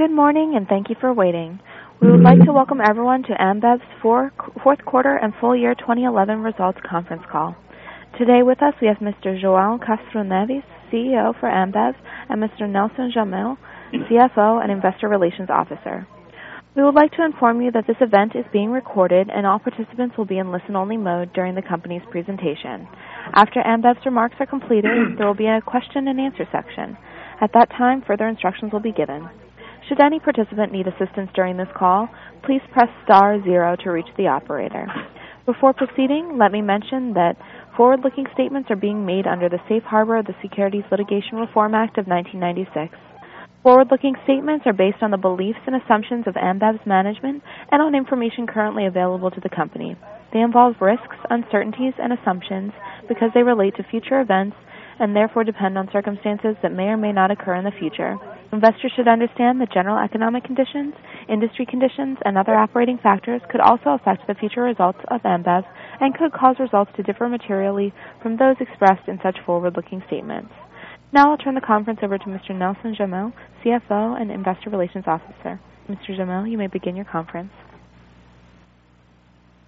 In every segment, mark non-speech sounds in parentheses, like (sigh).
Good morning, and thank you for waiting. We would like to welcome everyone to Ambev's fourth quarter and full year 2011 results conference call. Today with us, we have Mr. João Castro Neves, CEO for Ambev, and Mr. Nelson Jamel, CFO and Investor Relations Officer. We would like to inform you that this event is being recorded, and all participants will be in listen-only mode during the company's presentation. After Ambev's remarks are completed, there will be a question and answer section. At that time, further instructions will be given. Should any participant need assistance during this call, please press star zero to reach the operator. Before proceeding, let me mention that forward-looking statements are being made under the safe harbor of the Securities Litigation Reform Act of 1996. Forward-looking statements are based on the beliefs and assumptions of Ambev's management and on information currently available to the company. They involve risks, uncertainties, and assumptions because they relate to future events and therefore depend on circumstances that may or may not occur in the future. Investors should understand that general economic conditions, industry conditions, and other operating factors could also affect the future results of Ambev and could cause results to differ materially from those expressed in such forward-looking statements. Now I'll turn the conference over to Mr. Nelson Jamel, CFO and Investor Relations Officer. Mr. Jamel, you may begin your conference.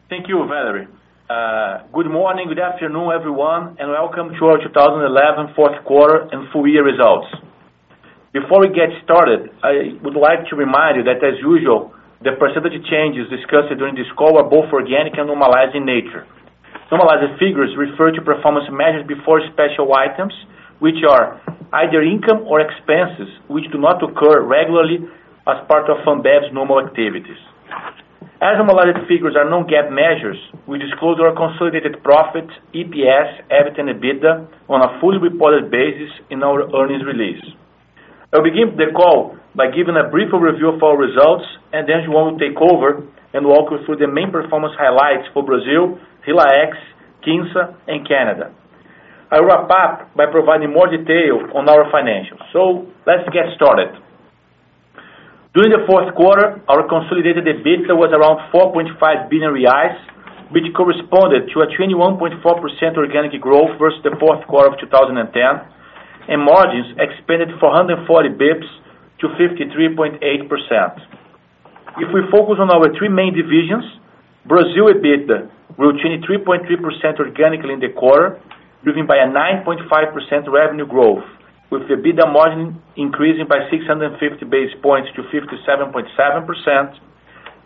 Thank you, Valerie. Uh, good morning, good afternoon, everyone, and welcome to our 2011 fourth quarter and full year results. Before we get started, I would like to remind you that, as usual, the percentage changes discussed during this call are both organic and normalized in nature. Normalized figures refer to performance measures before special items, which are either income or expenses which do not occur regularly as part of Ambev's normal activities. As normalized figures are non-GAAP measures, we disclose our consolidated profit, EPS, EBIT, and EBITDA on a fully reported basis in our earnings release. I'll begin the call by giving a brief overview of our results, and then João will take over and walk you through the main performance highlights for Brazil, HILA-ex, Quinsa, and Canada. I'll wrap up by providing more detail on our financials. So let's get started. During the fourth quarter, our consolidated EBITDA was around 4.5 billion reais, which corresponded to a 21.4% organic growth versus the fourth quarter of 2010, and margins expanded 440 basis points to 53.8%. If we focus on our three main divisions, Brazil EBITDA grew 23.3% organically in the quarter, driven by a 9.5% revenue growth, with the EBITDA margin increasing by 650 basis points to 57.7%.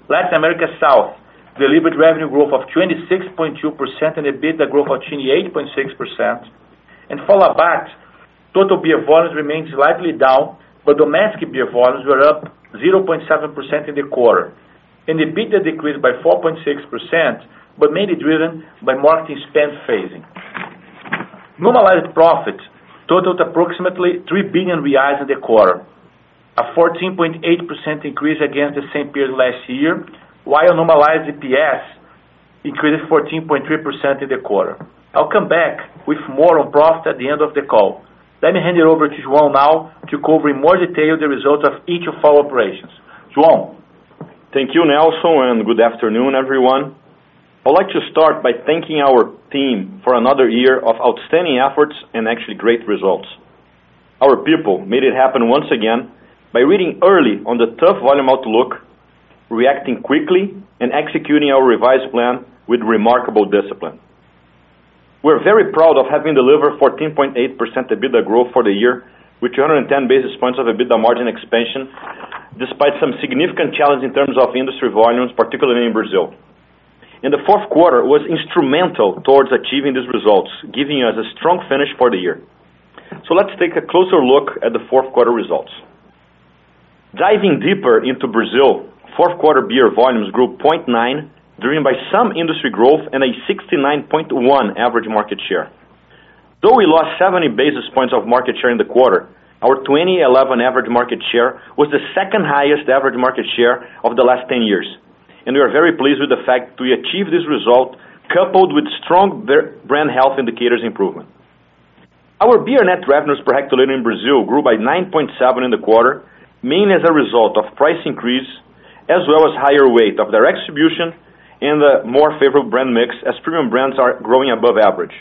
Latin America South delivered revenue growth of 26.2% and EBITDA growth of 28.6%. And for Labatt, total beer volumes remained slightly down, but domestic beer volumes were up 0.7% in the quarter. And the EBITDA decreased by 4.6%, but mainly driven by marketing spend phasing. Normalized profit totaled approximately 3 billion reais in the quarter, a 14.8% increase against the same period last year, while normalized EPS increased 14.3% in the quarter. I'll come back with more on profit at the end of the call. Let me hand it over to João now to cover in more detail the results of each of our operations. João? Thank you, Nelson, and good afternoon, everyone. I'd like to start by thanking our team for another year of outstanding efforts and actually great results. Our people made it happen once again by reading early on the tough volume outlook, reacting quickly, and executing our revised plan with remarkable discipline. We're very proud of having delivered 14.8% EBITDA growth for the year with 210 basis points of EBITDA margin expansion, despite some significant challenge in terms of industry volumes, particularly in Brazil. And the fourth quarter was instrumental towards achieving these results, giving us a strong finish for the year. So let's take a closer look at the fourth quarter results. Diving deeper into Brazil, fourth quarter beer volumes grew 0.9%, driven by some industry growth and a 69.1% average market share. Though we lost 70 basis points of market share in the quarter, our 2011 average market share was the second highest average market share of the last 10 years. And we are very pleased with the fact that we achieved this result, coupled with strong brand health indicators improvement. Our beer net revenues per hectoliter in Brazil grew by 9.7 in the quarter, mainly as a result of price increase, as well as higher weight of direct distribution and a more favorable brand mix as premium brands are growing above average.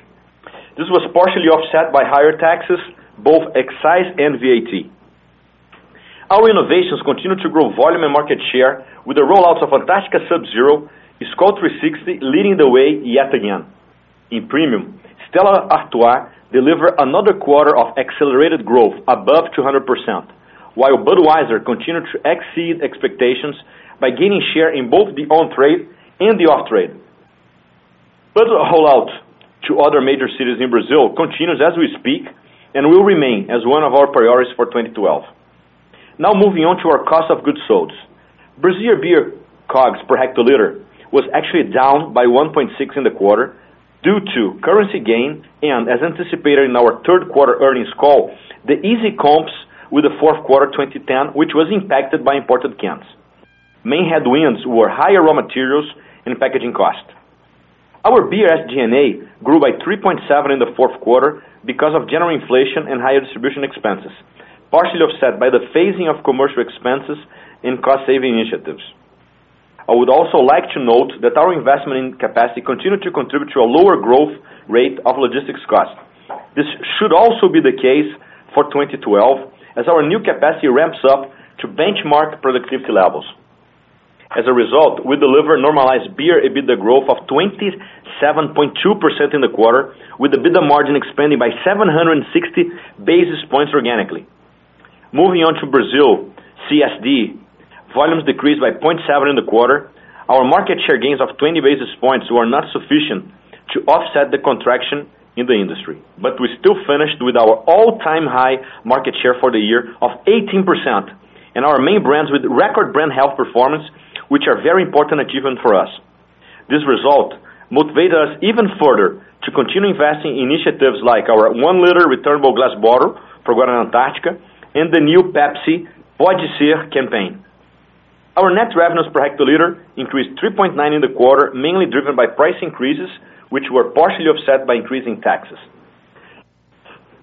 This was partially offset by higher taxes, both excise and VAT. Our innovations continue to grow volume and market share with the rollouts of Antarctica Sub Zero, Skol 360 leading the way yet again. In premium, Stella Artois delivered another quarter of accelerated growth above 200%, while Budweiser continued to exceed expectations by gaining share in both the on-trade and the off-trade. Bud rollout to other major cities in Brazil continues as we speak and will remain as one of our priorities for 2012. Now moving on to our cost of goods sold. Brazil beer COGS per hectoliter was actually down by 1.6 in the quarter due to currency gain and, as anticipated in our third quarter earnings call, the easy comps with the fourth quarter 2010, which was impacted by imported cans. Main headwinds were higher raw materials and packaging cost. Our beer SG&A grew by 3.7 in the fourth quarter because of general inflation and higher distribution expenses, partially offset by the phasing of commercial expenses and cost-saving initiatives. I would also like to note that our investment in capacity continued to contribute to a lower growth rate of logistics cost. This should also be the case for 2012 as our new capacity ramps up to benchmark productivity levels. As a result, we delivered normalized beer EBITDA growth of 27.2% in the quarter, with the EBITDA margin expanding by 760 basis points organically. Moving on to Brazil, CSD, volumes decreased by 0.7 in the quarter. Our market share gains of 20 basis points were not sufficient to offset the contraction in the industry, but we still finished with our all-time high market share for the year of 18%, and our main brands with record brand health performance, which are very important achievement for us. This result motivated us even further to continue investing in initiatives like our one-liter returnable glass bottle for Antarctica and the new Pepsi Pode Ser campaign. Our net revenues per hectoliter increased 3.9 in the quarter, mainly driven by price increases, which were partially offset by increasing taxes.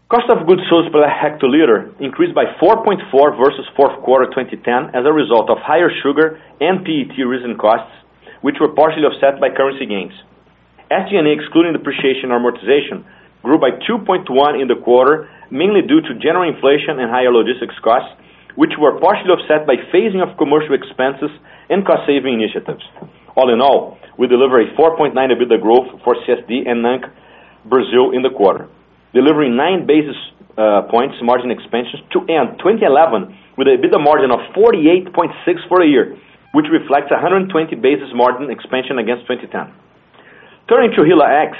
Cost of goods sold per hectoliter increased by 4.4 versus fourth quarter 2010 as a result of higher sugar and PET resin costs, which were partially offset by currency gains. SG&A, excluding depreciation and amortization, grew by 2.1% in the quarter, mainly due to general inflation and higher logistics costs, which were partially offset by phasing of commercial expenses and cost-saving initiatives. All in all, we delivered a 4.9 EBITDA growth for CSD and NANC Brazil in the quarter, delivering 9 basis uh, points margin expansions to end 2011 with an EBITDA margin of 48.6 for the year, which reflects 120 basis margin expansion against 2010. Turning to HILA-ex,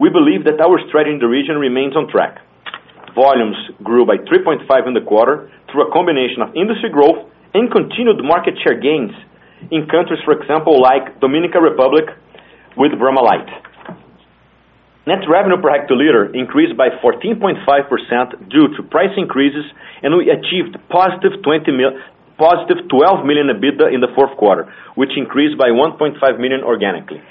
we believe that our strategy in the region remains on track. Volumes grew by 3.5 in the quarter through a combination of industry growth and continued market share gains in countries, for example, like Dominican Republic with Brahma Light. Net revenue per hectoliter increased by 14.5% due to price increases, and we achieved positive 12 million EBITDA in the fourth quarter, which increased by 1.5 million organically.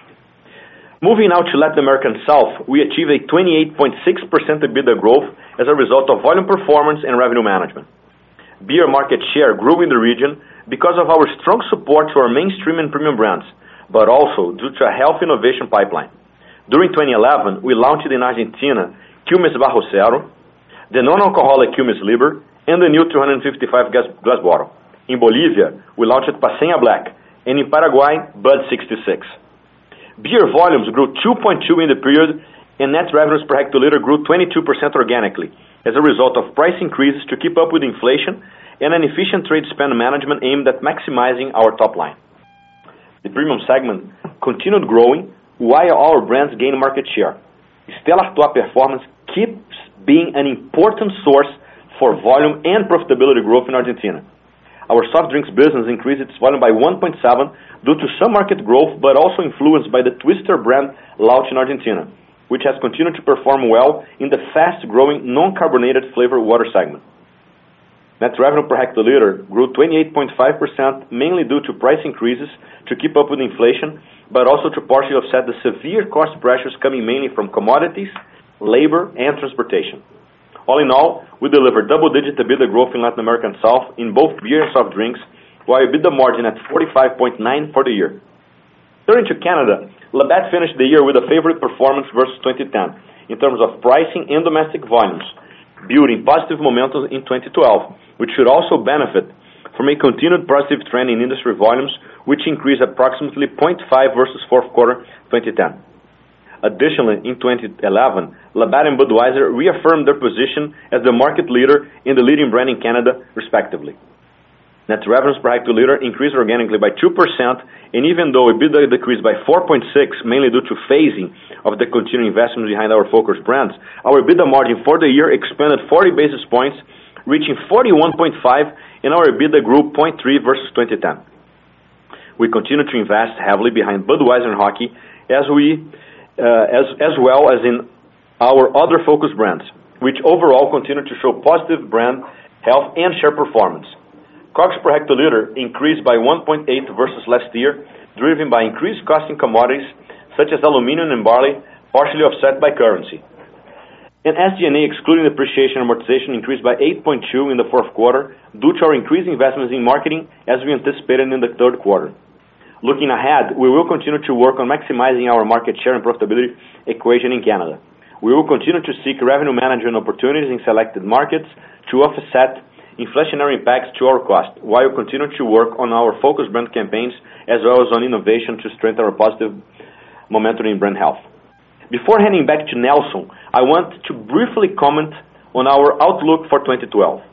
Moving now to Latin American South, we achieved a 28.6% EBITDA growth as a result of volume performance and revenue management. Beer market share grew in the region because of our strong support to our mainstream and premium brands, but also due to a healthy innovation pipeline. During 2011, we launched in Argentina Quilmes Bajo Cero, the non-alcoholic Quilmes Liber, and the new 255 glass bottle. In Bolivia, we launched Paceña Black, and in Paraguay, Bud 66. Beer volumes grew 2.2 in the period, and net revenues per hectoliter grew 22% organically as a result of price increases to keep up with inflation and an efficient trade spend management aimed at maximizing our top line. The premium segment continued growing while our brands gained market share. Stella Artois performance keeps being an important source for volume and profitability growth in Argentina. Our soft drinks business increased its volume by 1.7 due to some market growth, but also influenced by the Twister brand launch in Argentina, which has continued to perform well in the fast-growing non-carbonated flavored water segment. Net revenue per hectoliter grew 28.5%, mainly due to price increases to keep up with inflation, but also to partially offset the severe cost pressures coming mainly from commodities, labor, and transportation. All in all, we delivered double-digit EBITDA growth in Latin America and South in both beer and soft drinks, while EBITDA margin at 45.9 for the year. Turning to Canada, Labatt finished the year with a favorable performance versus 2010 in terms of pricing and domestic volumes, building positive momentum in 2012, which should also benefit from a continued positive trend in industry volumes, which increased approximately 0.5 versus fourth quarter 2010. Additionally, in 2011, Labatt and Budweiser reaffirmed their position as the market leader in the leading brand in Canada, respectively. Net revenues per hectoliter increased organically by 2%, and even though EBITDA decreased by 4.6, mainly due to phasing of the continuing investment behind our focus brands, our EBITDA margin for the year expanded 40 basis points, reaching 41.5, and our EBITDA grew 0.3% versus 2010. We continue to invest heavily behind Budweiser and Hockey, as Uh, well as in our other focus brands, which overall continue to show positive brand health and share performance. COGS per hectoliter increased by 1.8 versus last year, driven by increased cost in commodities such as aluminum and barley, partially offset by currency. SG&A, excluding depreciation and amortization, increased by 8.2 in the fourth quarter due to our increased investments in marketing as we anticipated in the third quarter. Looking ahead, we will continue to work on maximizing our market share and profitability equation in Canada. We will continue to seek revenue management opportunities in selected markets to offset inflationary impacts to our cost, while continuing to work on our focus brand campaigns as well as on innovation to strengthen our positive momentum in brand health. Before handing back to Nelson, I want to briefly comment on our outlook for 2012.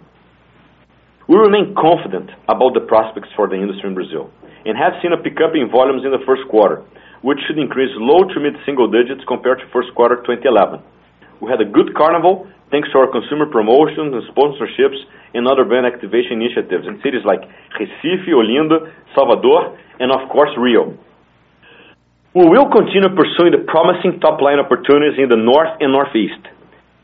We remain confident about the prospects for the industry in Brazil and have seen a pickup in volumes in the first quarter, which should increase low to mid-single digits compared to first quarter 2011. We had a good carnival thanks to our consumer promotions and sponsorships and other brand activation initiatives in cities like Recife, Olinda, Salvador, and of course, Rio. We will continue pursuing the promising top-line opportunities in the North and Northeast.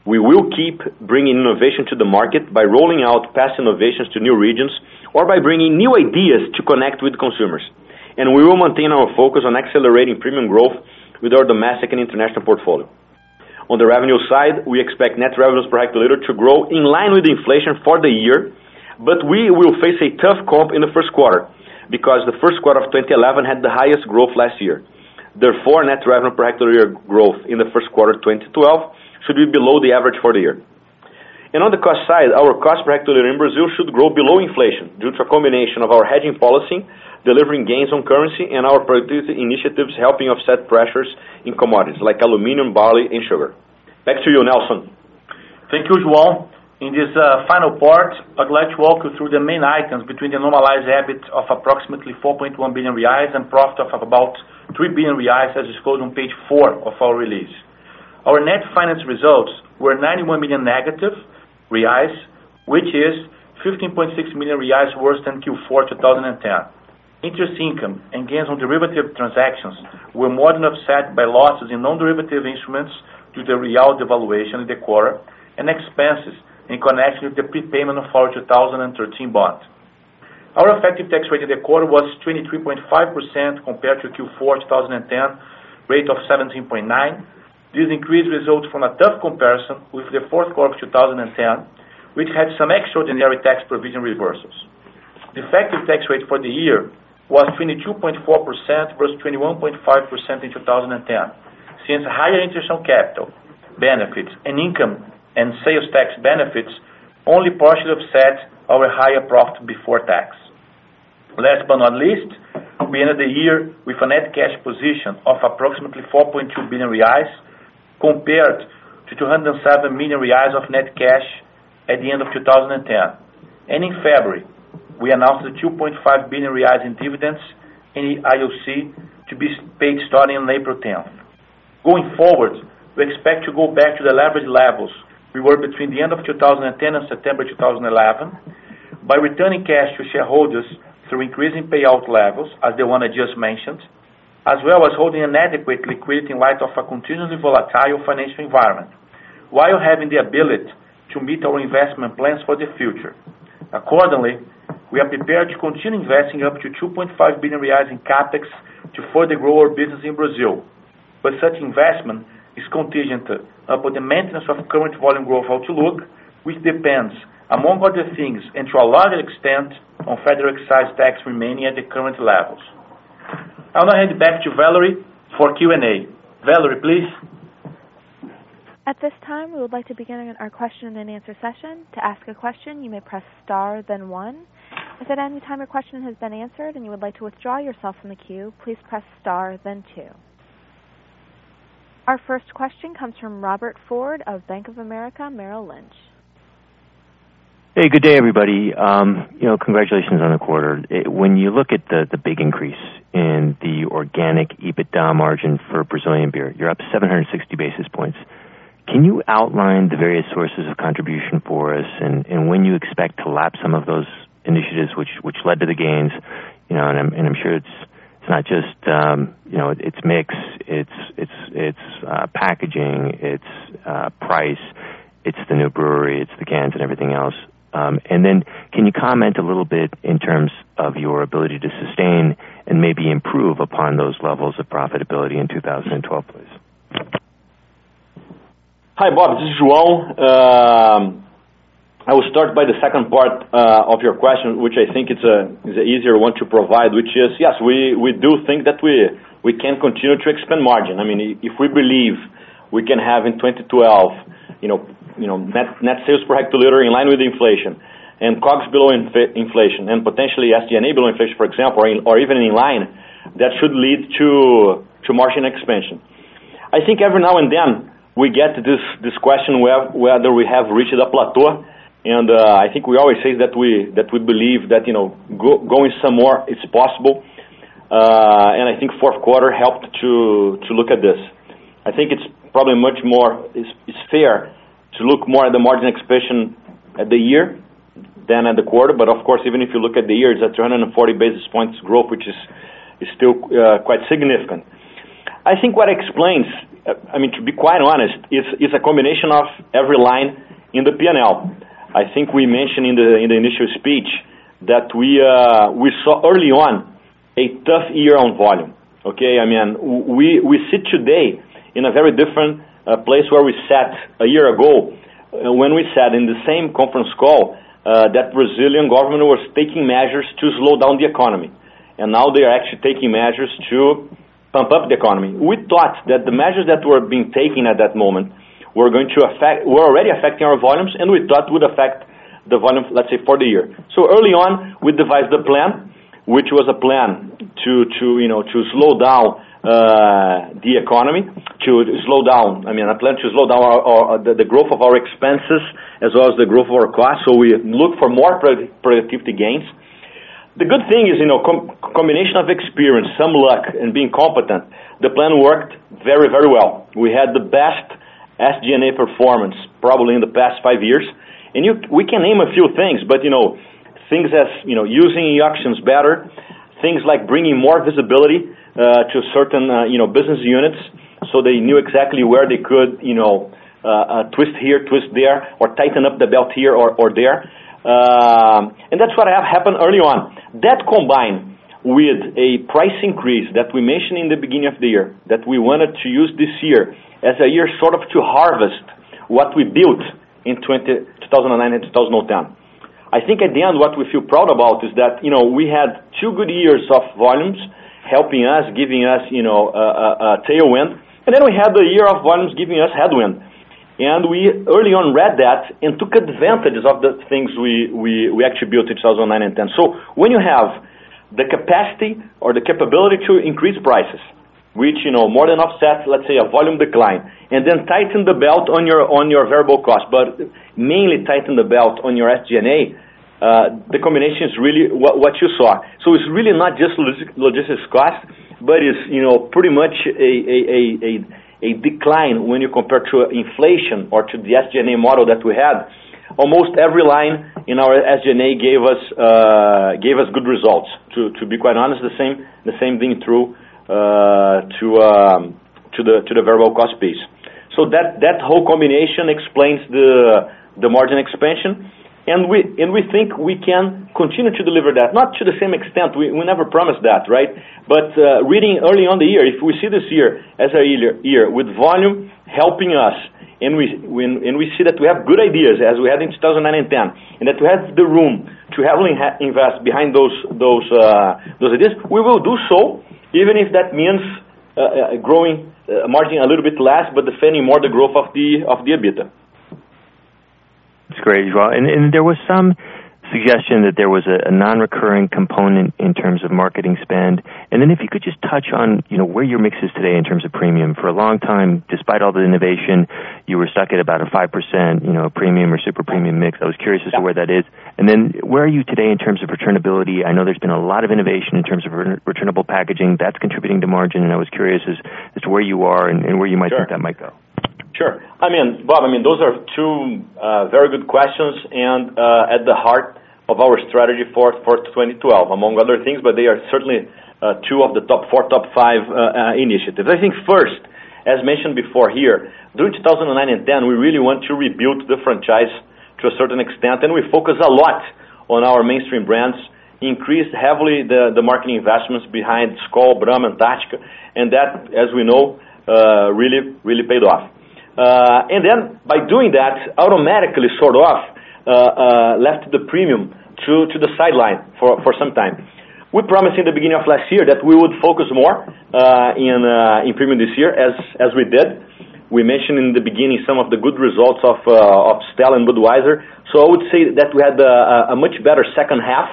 We will keep bringing innovation to the market by rolling out past innovations to new regions or by bringing new ideas to connect with consumers. And we will maintain our focus on accelerating premium growth with our domestic and international portfolio. On the revenue side, we expect net revenues per hectoliter to grow in line with inflation for the year, but we will face a tough comp in the first quarter because the first quarter of 2011 had the highest growth last year. Therefore, net revenue per hectoliter growth in the first quarter 2012 should be below the average for the year. And on the cost side, our cost per hectoliter in Brazil should grow below inflation due to a combination of our hedging policy, delivering gains on currency, and our productivity initiatives helping offset pressures in commodities like aluminum, barley, and sugar. Back to you, Nelson. Thank you, João. In this uh, final part, I'd like to walk you through the main items between the normalized EBIT of approximately 4.1 billion reais and profit of about 3 billion reais, as disclosed on page four of our release. Our net finance results were 91 million negative, reais, which is 15.6 million reais worse than Q4 2010. Interest income and gains on derivative transactions were more than offset by losses in non-derivative instruments due to the real devaluation in the quarter and expenses in connection with the prepayment of our 2013 bond. Our effective tax rate in the quarter was 23.5% compared to Q4 2010 rate of 17.9%. This increase results from a tough comparison with the fourth quarter of 2010, which had some extraordinary tax provision reversals. The effective tax rate for the year was 22.4% versus 21.5% in 2010, since higher interest on capital benefits and income and sales tax benefits only partially offset our higher profit before tax. Last but not least, we ended the year with a net cash position of approximately 4.2 billion reais compared to 207 million reais of net cash at the end of 2010. In February, we announced the 2.5 billion reais in dividends in the IOC to be paid starting on April 10th. Going forward, we expect to go back to the leverage levels we were between the end of 2010 and September 2011 by returning cash to shareholders through increasing payout levels, as the one I just mentioned, as well as holding an adequate liquidity in light of a continuously volatile financial environment, while having the ability to meet our investment plans for the future. Accordingly, we are prepared to continue investing up to 2.5 billion reais in CapEx to further grow our business in Brazil. But such investment is contingent upon the maintenance of current volume growth outlook, which depends, among other things, and to a large extent, on federal excise tax remaining at the current levels. I'll now hand it back to Valerie for Q&A. Valerie, please. At this time, we would like to begin our question and answer session. To ask a question, you may press star then one. If at any time your question has been answered and you would like to withdraw yourself from the queue, please press star then two. Our first question comes from Robert Ford of Bank of America Merrill Lynch. Hey, good day, everybody. Um, you know, congratulations on the quarter. When you look at the the big increase in the organic EBITDA margin for Brazilian beer, you're up 760 basis points. Can you outline the various sources of contribution for us and when you expect to lap some of those initiatives which led to the gains? You know, and I'm sure it's not just um you know, it's mix, it's it's it's uh packaging, it's price, it's the new brewery, it's the cans and everything else. Can you comment a little bit in terms of your ability to sustain and maybe improve upon those levels of profitability in 2012, please? Hi, Bob. This is João. I will start by the second part uh, of your question, which I think it's uh is an easier one to provide, which is, yes, we we do think that we we can continue to expand margin. I mean, if we believe we can have in 2012 net net sales per hectoliter in line with inflation and COGS below inflation and potentially SG&A below inflation, for example, or even in line, that should lead to to margin expansion. I think every now and then we get this question whether we have reached a plateau, and uh, I think we always say that we that we believe that you know, going some more is possible. Uh, and I think fourth quarter helped to look at this. I think it's probably much more fair to look more at the margin expansion at the year than at the quarter. But of course, even if you look at the year, it's at 240 basis points growth, which is still uh, quite significant. I think what explains, uh, I mean, to be quite honest, is a combination of every line in the P&L. I think we mentioned in the initial speech that uh, we saw early on a tough year on volume. Okay? I mean, we sit today in a very different place where we sat a year ago uh, when we sat in the same conference call uh, that Brazilian government was taking measures to slow down the economy. And now they are actually taking measures to pump up the economy. We thought that the measures that were being taken at that moment were going to affect, were already affecting our volumes, and we thought would affect the volume, let's say, for the year. So early on, we devised a plan, which was a plan to, to you know, to slow down Uh, the economy, to slow down I mean a plan to slow down the growth of our expenses as well as the growth of our costs. So we look for more productivity gains. The good thing is, you know, combination of experience, some luck, and being competent, the plan worked very very well. We had the best SG&A performance probably in the past five years. And we can name a few things, but you know, things as you know, using e-auctions better, things like bringing more visibility to certain uh you know business units so they knew exactly where they could you know uh twist here, twist there, or tighten up the belt here or there. And that's what happened early on. That combined with a price increase that we mentioned in the beginning of the year, that we wanted to use this year as a year sort of to harvest what we built in 2009 and 2010. I think at the end, what we feel proud about is that you know we had two good years of volumes helping us, giving us you know, a a, a tailwind. And then we had the year of volumes giving us headwind. And we early on read that and took advantage of the things we we, we actually built in 2009 and 10. So When you have the capacity or the capability to increase prices, which you know more than offsets, let's say, a volume decline, and then tighten the belt on your on your variable cost, but mainly tighten the belt on your SG&A, Uh, the combination is really what you saw. So it's really not just logistics cost, but it's you know pretty much a a a decline when you compare to inflation or to the SG&A model that we had. Almost every line in our SG&A uh, gave us good results. To to be quite honest, the same the same thing true uh, to um to the to the variable cost piece. So that whole combination explains the the margin expansion, and we and we think we can continue to deliver that. Not to the same extent, we we never promised that, right? But uh, reading early on the year, if we see this year as a year with volume helping us, and we and we see that we have good ideas as we had in 2009 and 2010, and that we have the room to heavily invest behind those those uh, those ideas, we will do so, even if that means growing margin a little bit less, but defending more the growth of the of the EBITDA. That's great, João. There was some suggestion that there was a non-recurring component in terms of marketing spend. And then if you could just touch on you know, where your mix is today in terms of premium. For a long time, despite all the innovation, you were stuck at about a 5% you know, premium or super premium mix. I was curious as to where that is. And then where are you today in terms of returnability? I know there's been a lot of innovation in terms of returnable packaging that's contributing to margin, and I was curious as to where you are and where you might think that might go. Sure. I mean, Bob, I mean, those are two uh, very good questions and uh, at the heart of our strategy for for 2012, among other things, but they are certainly uh, two of the top four, top five initiatives. I think first, as mentioned before here, during 2009 and 2010, we really want to rebuild the franchise to a certain extent, and we focus a lot on our mainstream brands, increased heavily the the marketing investments behind Skol, Brahma, and Antarctica, and that, as we know, uh really really paid off. Uh, and then by doing that, automatically sort of uh, uh, left the premium to to the sideline for for some time. We promised in the beginning of last year that we would focus more in in premium this year, as as we did. We mentioned in the beginning some of the good results of of Stella and Budweiser. So I would say that we had a much better second half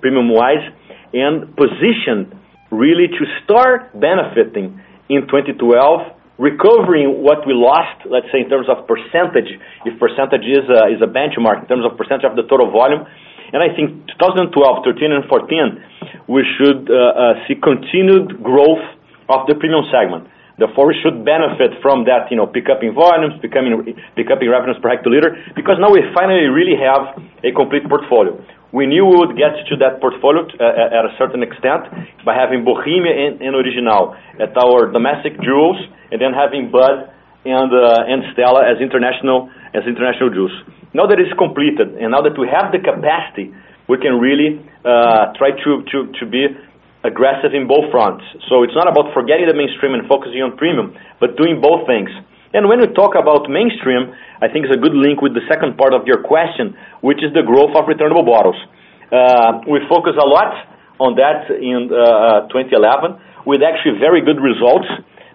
premium-wise and positioned really to start benefiting in 2012, recovering what we lost, let's say, in terms of percentage, if percentage is a benchmark in terms of percentage of the total volume. And I think 2012, 13, and 14, we should uh, uh, see continued growth of the premium segment. Therefore, we should benefit from that you know, pickup in volumes, pickup in revenues per hectoliter, because now we finally really have a complete portfolio. We knew we would get to that portfolio uh, uh, at a certain extent by having Bohemia and Original at our domestic jewels, and then having Bud and uh, and Stella as international as international jewels. Now that it's completed, and now that we have the capacity, we can really try to to to be aggressive in both fronts. So it's not about forgetting the mainstream and focusing on premium, but doing both things. And when we talk about mainstream, I think it's a good link with the second part of your question, which is the growth of returnable bottles. Uh, We focus a lot on that in 2011 with actually very good results,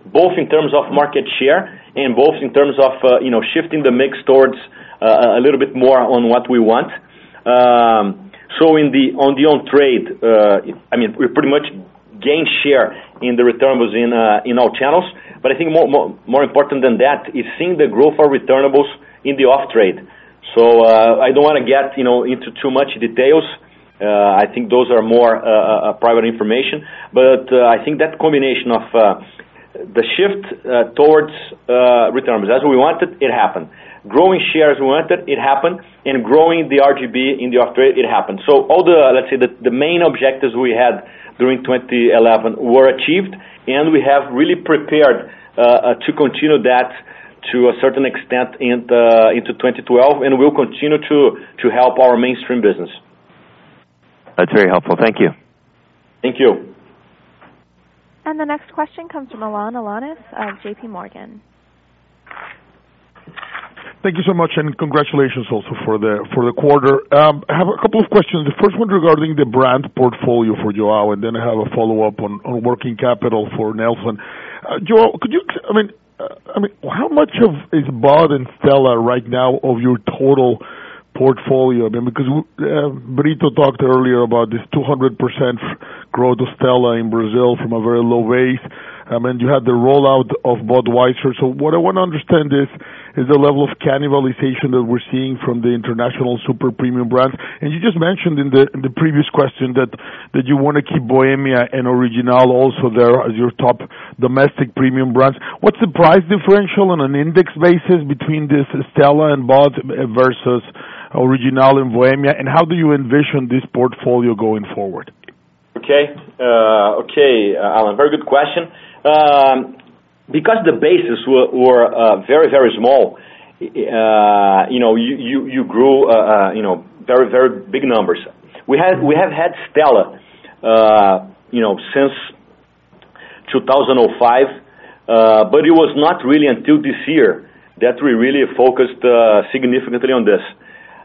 both in terms of market share and both in terms of uh, you know shifting the mix towards a little bit more on what we want. Um, so in the on the on-trade, I mean we pretty much gained share in the returnables in in all channels. I think more more important than that is seeing the growth of returnables in the off-trade. So uh, I don't want to get you know into too much details. Uh, I think those are more uh, private information. But I think that combination of the shift towards returnables as we wanted, it happened. Growing shares we wanted, it happened, and growing the RGB in the off-trade, it happened. So all the, let's say, the, the main objectives we had during 2011 were achieved, and we have really prepared uh, uh, to continue that to a certain extent into 2012, and we'll continue to help our mainstream business. That's very helpful. Thank you. Thank you. And the next question comes from Alan Alanis of J.P. Thank you so much, and congratulations also for the for the quarter. Um, I have a couple of questions. The first one regarding the brand portfolio for Joao, and then I have a follow-up on working capital for Nelson. Uh, Joao, could you, I mean, uh I mean how much of is Bud and Stella right now of your total portfolio? I mean, because uh, Brito talked earlier about this 200% growth of Stella in Brazil from a very low base. And you had the rollout of Budweiser. So what I want to understand is is the level of cannibalization that we're seeing from the international super premium brands. And you just mentioned in the the previous question that that you want to keep Bohemia and Original also there as your top domestic premium brands. What's the price differential on an index basis between this Stella and Bud versus Original and Bohemia, and how do you envision this portfolio going forward? Okay. Uh, okay, uh, Alan, very good question. Um, because the bases were uh, very very small, you know, you, you, you grew you know, very very big numbers. We have we have had Stella you know, since 2005, but it was not really until this year that we really focused significantly on this.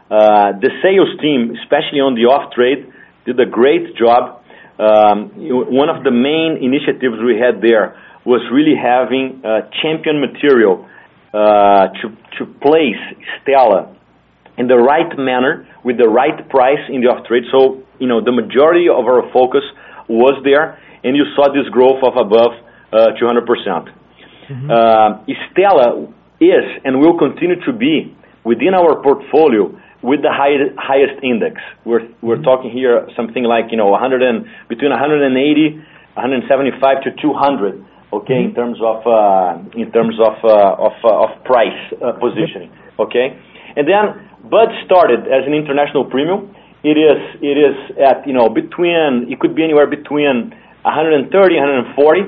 The sales team, especially on the off-trade, did a great job. Um, one of the main initiatives we had there was really having uh, champion material uh, to to place Stella in the right manner with the right price in the off-trade. So you know the majority of our focus was there, and you saw this growth of above uh, 200%. Mm-hmm. Stella is and will continue to be within our portfolio with the highest index. We're we're talking here something like you know between 180, 175 to 200, okay, in terms of uh in terms of uh of uh of price positioning. Okay? And then Bud started as an international premium. It is it is at you know between it could be anywhere between 130, 140.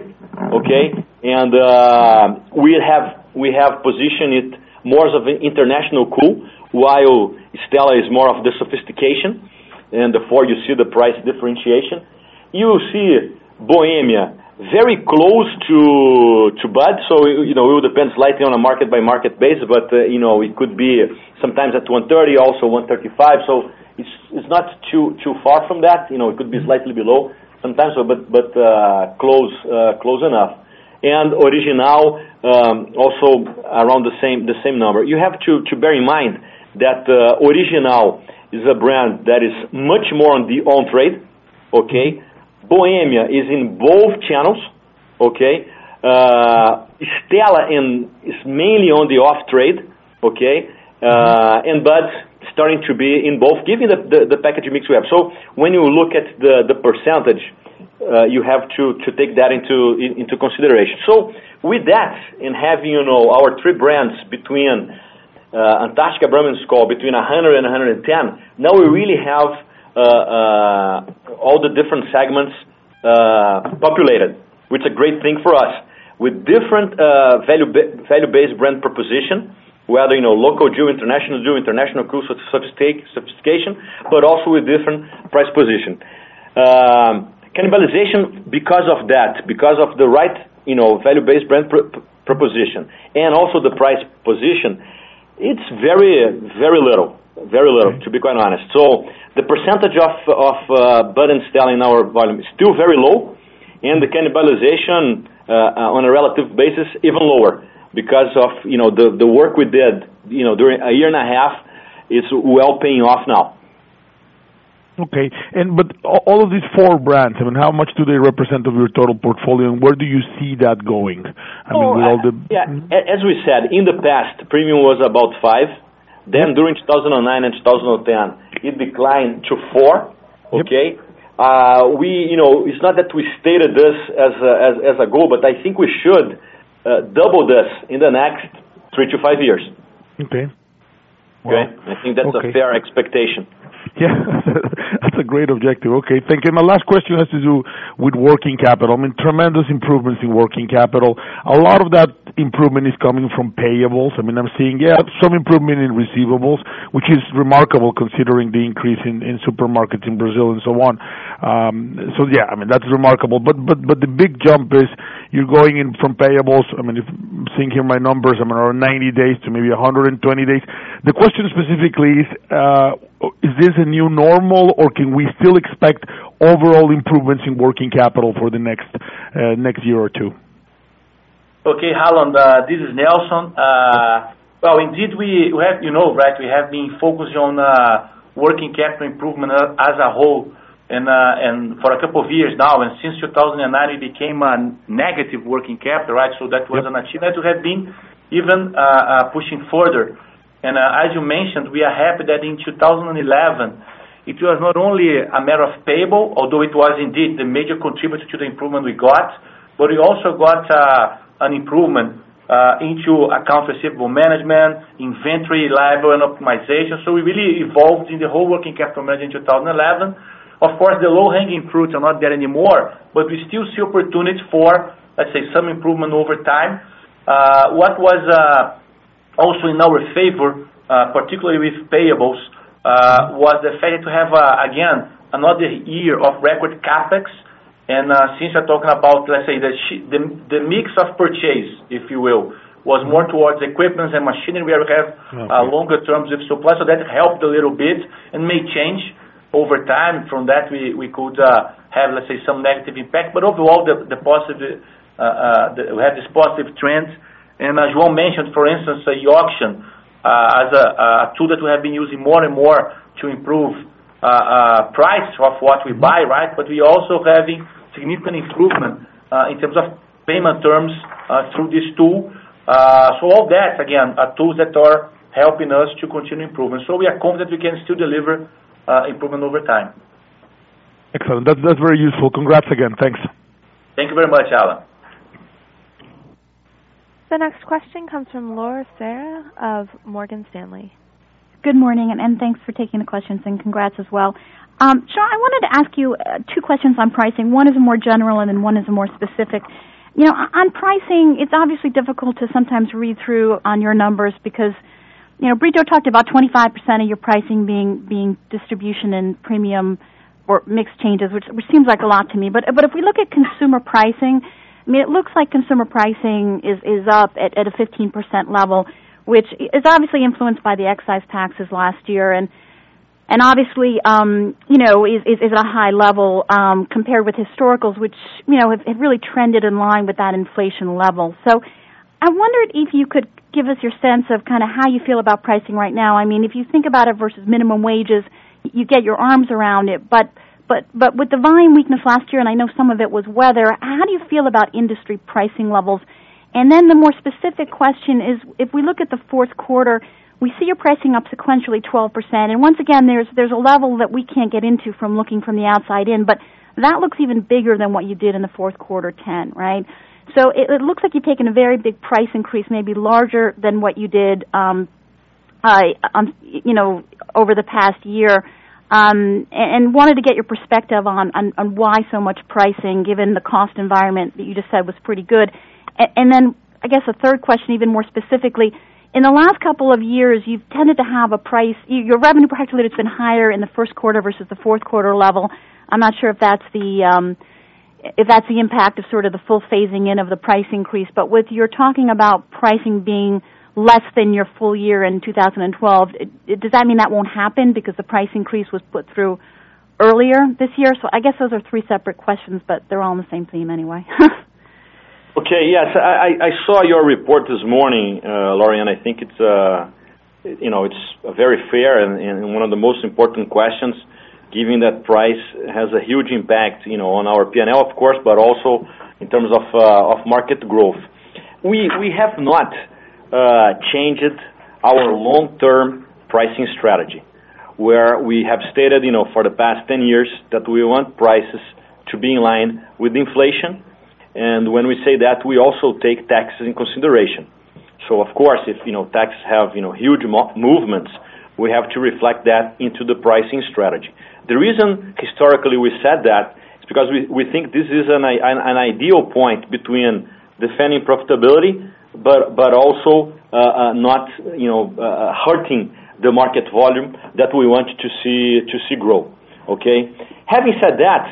Okay? And uh we have we have positioned it more as an international cool, while Stella is more of the sophistication, and therefore you see the price differentiation. You see Bohemia very close to to Bud. So you know it will depend slightly on a market-by-market basis, but uh, you know it could be sometimes at 130, also 135. So It's it's not too too far from that. You know it could be slightly below sometimes, but but uh, close uh, close enough. And original, um, also around the same the same number. You have to to bear in mind that uh, Original is a brand that is much more on the on-trade. Okay? Bohemia is in both channels. Okay? Uh, Stella is mainly on the off-trade. Okay? Uh, Bud starting to be in both, given the package mix we have. So when you look at the percentage, you have to take that into consideration. So with that, in having you know, our three brands between Uh, Antarctica, Brahma, and between 100 and 110, now we really have uh, uh, all the different segments populated, which is a great thing for us. With different uh value-based brand proposition, whether you know local jewel, international jewel, international cool sophistication, but also with different price position. Um, cannibalization because of that, because of the right you know value-based brand proposition, and also the price position, it's very very little, Very little, okay. to be quite honest. So the percentage of Bud and Stella in our volume is still very low, and the cannibalization, uh, on a relative basis, even lower because of you know the the work we did you know during a year and a half is well paying off now. Okay. And but all of these four brands, I mean, how much do they represent of your total portfolio, and where do you see that going? I mean, with all the yeah, As we said, in the past, premium was about five. Then During 2009 and 2010, it declined to four. Okay? Yep. Uh, we, you know, it's not that we stated this as uh as as a goal, but I think we should double this in the next three to five years. Okay. Okay? I think that's a fair expectation. (laughs) Yeah. That's a great objective. Okay, thank you. My last question has to do with working capital. I mean, tremendous improvements in working capital. A lot of that improvement is coming from payables. I mean I'm seeing yeah, some improvement in receivables, which is remarkable considering the increase in supermarkets in Brazil and so on. Um, so yeah, I mean, that's remarkable. But, but, but the big jump is you're going in from payables, I mean, if I'm seeing here my numbers, I mean, around 90 days to maybe 120 days. The question specifically is uh, is this a new normal, or can we still expect overall improvements in working capital for the next uh, next year or two? Okay, Alan, uh, this is Nelson. Well, indeed, we have you know, right, we have been focused on working capital improvement as a whole Uh, for a couple of years now. And since 2009, it became a negative working capital. Right? So that was an achievement to have been even uh, uh, pushing further. And uh as you mentioned, we are happy that in 2011, it was not only a matter of payable, although it was indeed the major contributor to the improvement we got, but we also got an improvement into account receivable management, inventory level, and optimization. So we really evolved in the whole working capital management in 2011. Of course, the low-hanging fruits are not there anymore, but we still see opportunities for, let's say, some improvement over time. Uh, what was uh, also in our favor, uh, particularly with payables, was the fact to have, again, another year of record CapEx. And uh since we're talking about, let's say, the mix of purchase, if you will, was more towards equipment and machinery, we have longer terms of supply. So that helped a little bit and may change over time. From that, we could uh, have, let's say, some negative impact. But overall, the positive uh, uh, we have this positive trend. And as João mentioned, for instance, the auction, as a tool that we have been using more and more to improve price of what we buy. Right? But we also having significant improvement in terms of payment terms through this tool. Uh so all that, again, are tools that are helping us to continue improving. We are confident we can still deliver Uh, improvement over time. Excellent. That's very useful. Congrats again. Thanks. Thank you very much, Alan. The next question comes from Lore Serra of Morgan Stanley. Good morning, and thanks for taking the questions, and congrats as well. Um, João, I wanted to ask you uh, two questions on pricing. One is more general, and then one is more specific. You know on pricing, it's obviously difficult to sometimes read through on your numbers because Brito talked about 25% of your pricing being being distribution and premium or mix changes, which seems like a lot to me. But but if we look at consumer pricing, I mean, it looks like consumer pricing is is up at at a 15% level, which is obviously influenced by the excise taxes last year, and and obviously um, you know, is is, is at a high level compared with historicals, which you know have really trended in line with that inflation level. So, I wondered if you could give us your sense of kind of how you feel about pricing right now. I mean, if you think about it versus minimum wages, you get your arms around it. But but but with the volume weakness last year, and I know some of it was weather, how do you feel about industry pricing levels? And then the more specific question is, if we look at the fourth quarter, we see your pricing up sequentially 12%. And once again, there's there's a level that we can't get into from looking from the outside in, but that looks even bigger than what you did in the fourth quarter 2010, right? So it it looks like you've taken a very big price increase, maybe larger than what you did um, uh, um, you know, over the past year. Um, and wanted to get your perspective on on, on why so much pricing, given the cost environment that you just said was pretty good. And, and then, I guess a third question, even more specifically, in the last couple of years, you've tended to have a price. your revenue per hectoliter has been higher in the first quarter versus the fourth quarter level. I'm not sure if that's the impact of sort of the full phasing in of the price increase. But with you're talking about pricing being less than your full year in 2012, does that mean that won't happen because the price increase was put through earlier this year? So I guess those are three separate questions, but they're all on the same theme anyway. (laughs) Okay. Yes. I saw your report this morning, uh, Lore, I think it's, uh, you know, it's very fair and one of the most important questions, given that price has a huge impact you know, on our P&L, of course, but also in terms of uh, market growth. We we have not uh, changed our long-term pricing strategy, where we have stated you know, for the past 10 years that we want prices to be in line with inflation. And when we say that, we also take taxes in consideration. So of course, if you know, taxes have you know, huge movements, we have to reflect that into the pricing strategy. The reason historically we said that is because we we think this is an ideal point between defending profitability, but but also uh, uh, not you know uh, uh hurting the market volume that we want to see to see grow. Okay? Having said that,